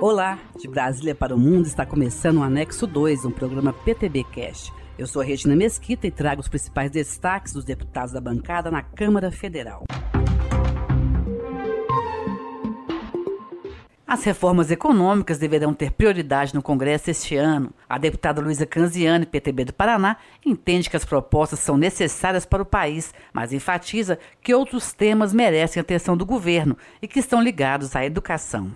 Olá, de Brasília para o Mundo está começando o Anexo 2, um programa PTB Cash. Eu sou a Regina Mesquita e trago os principais destaques dos deputados da bancada na Câmara Federal. As reformas econômicas deverão ter prioridade no Congresso este ano. A deputada Luísa Canziani, PTB do Paraná, entende que as propostas são necessárias para o país, mas enfatiza que outros temas merecem atenção do governo e que estão ligados à educação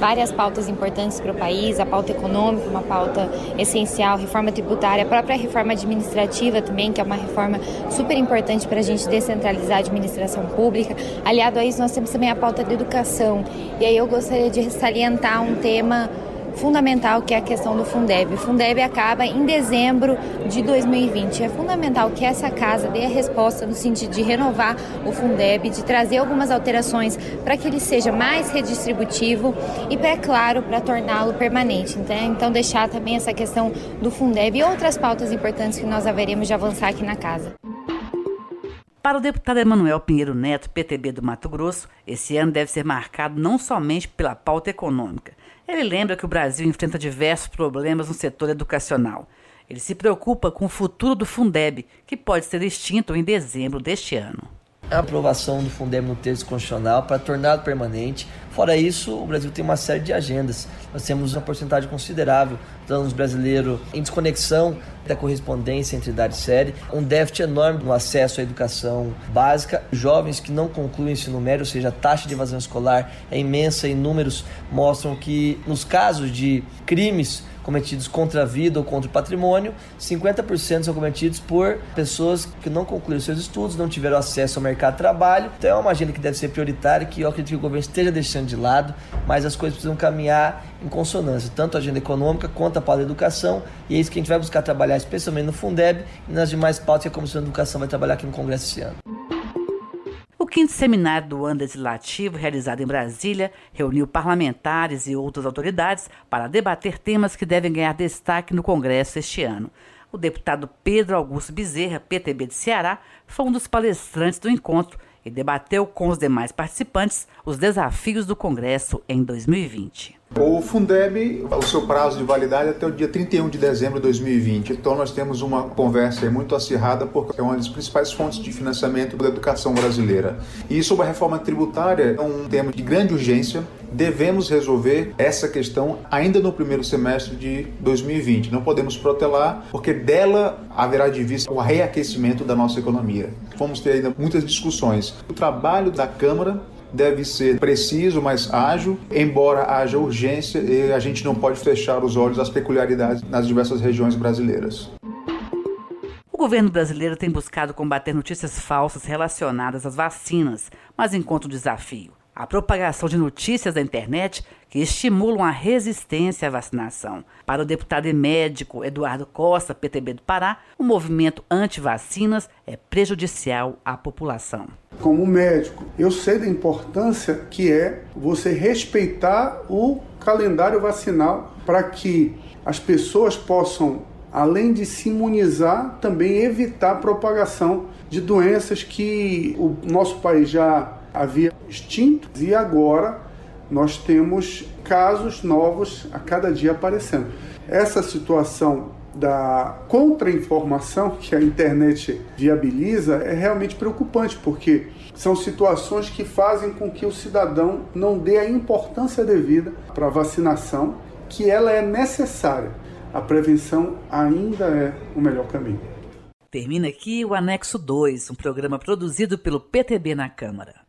várias pautas importantes para o país, a pauta econômica, uma pauta essencial, reforma tributária, a própria reforma administrativa também, que é uma reforma super importante para a gente descentralizar a administração pública. Aliado a isso, nós temos também a pauta da educação. E aí eu gostaria de salientar um tema fundamental que é a questão do Fundeb. O Fundeb acaba em dezembro de 2020. É fundamental que essa casa dê a resposta no sentido de renovar o Fundeb, de trazer algumas alterações para que ele seja mais redistributivo e, é claro, para torná-lo permanente. Então, então, deixar também essa questão do Fundeb e outras pautas importantes que nós haveremos de avançar aqui na casa. Para o deputado Emanuel Pinheiro Neto, PTB do Mato Grosso, esse ano deve ser marcado não somente pela pauta econômica, ele lembra que o Brasil enfrenta diversos problemas no setor educacional. Ele se preocupa com o futuro do Fundeb, que pode ser extinto em dezembro deste ano. A aprovação do Fundeb no texto constitucional para torná-lo permanente. Fora isso, o Brasil tem uma série de agendas. Nós temos uma porcentagem considerável de alunos brasileiros em desconexão da correspondência entre idade e série, um déficit enorme no acesso à educação básica, jovens que não concluem o ensino médio, ou seja, a taxa de evasão escolar é imensa e números mostram que nos casos de crimes cometidos contra a vida ou contra o patrimônio, 50% são cometidos por pessoas que não concluíram seus estudos, não tiveram acesso ao mercado de trabalho. Então é uma agenda que deve ser prioritária, que eu acredito que o governo esteja deixando de lado, mas as coisas precisam caminhar em consonância, tanto a agenda econômica quanto a pauta da educação, e é isso que a gente vai buscar trabalhar, especialmente no Fundeb e nas demais pautas que a Comissão de Educação vai trabalhar aqui no Congresso esse ano quinto seminário do ano legislativo, realizado em Brasília, reuniu parlamentares e outras autoridades para debater temas que devem ganhar destaque no Congresso este ano. O deputado Pedro Augusto Bezerra, PTB de Ceará, foi um dos palestrantes do encontro e debateu com os demais participantes os desafios do Congresso em 2020. O Fundeb, o seu prazo de validade é até o dia 31 de dezembro de 2020. Então nós temos uma conversa muito acirrada porque é uma das principais fontes de financiamento da educação brasileira. E sobre a reforma tributária é um tema de grande urgência. Devemos resolver essa questão ainda no primeiro semestre de 2020. Não podemos protelar porque dela haverá de vista o reaquecimento da nossa economia. Vamos ter ainda muitas discussões. O trabalho da Câmara deve ser preciso, mas ágil, embora haja urgência e a gente não pode fechar os olhos às peculiaridades nas diversas regiões brasileiras. O governo brasileiro tem buscado combater notícias falsas relacionadas às vacinas, mas encontra desafio a propagação de notícias da internet que estimulam a resistência à vacinação. Para o deputado e médico Eduardo Costa, PTB do Pará, o movimento anti-vacinas é prejudicial à população. Como médico, eu sei da importância que é você respeitar o calendário vacinal para que as pessoas possam, além de se imunizar, também evitar a propagação de doenças que o nosso país já havia extinto e agora nós temos casos novos a cada dia aparecendo. Essa situação da contra-informação que a internet viabiliza é realmente preocupante, porque são situações que fazem com que o cidadão não dê a importância devida para a vacinação, que ela é necessária. A prevenção ainda é o melhor caminho. Termina aqui o Anexo 2, um programa produzido pelo PTB na Câmara.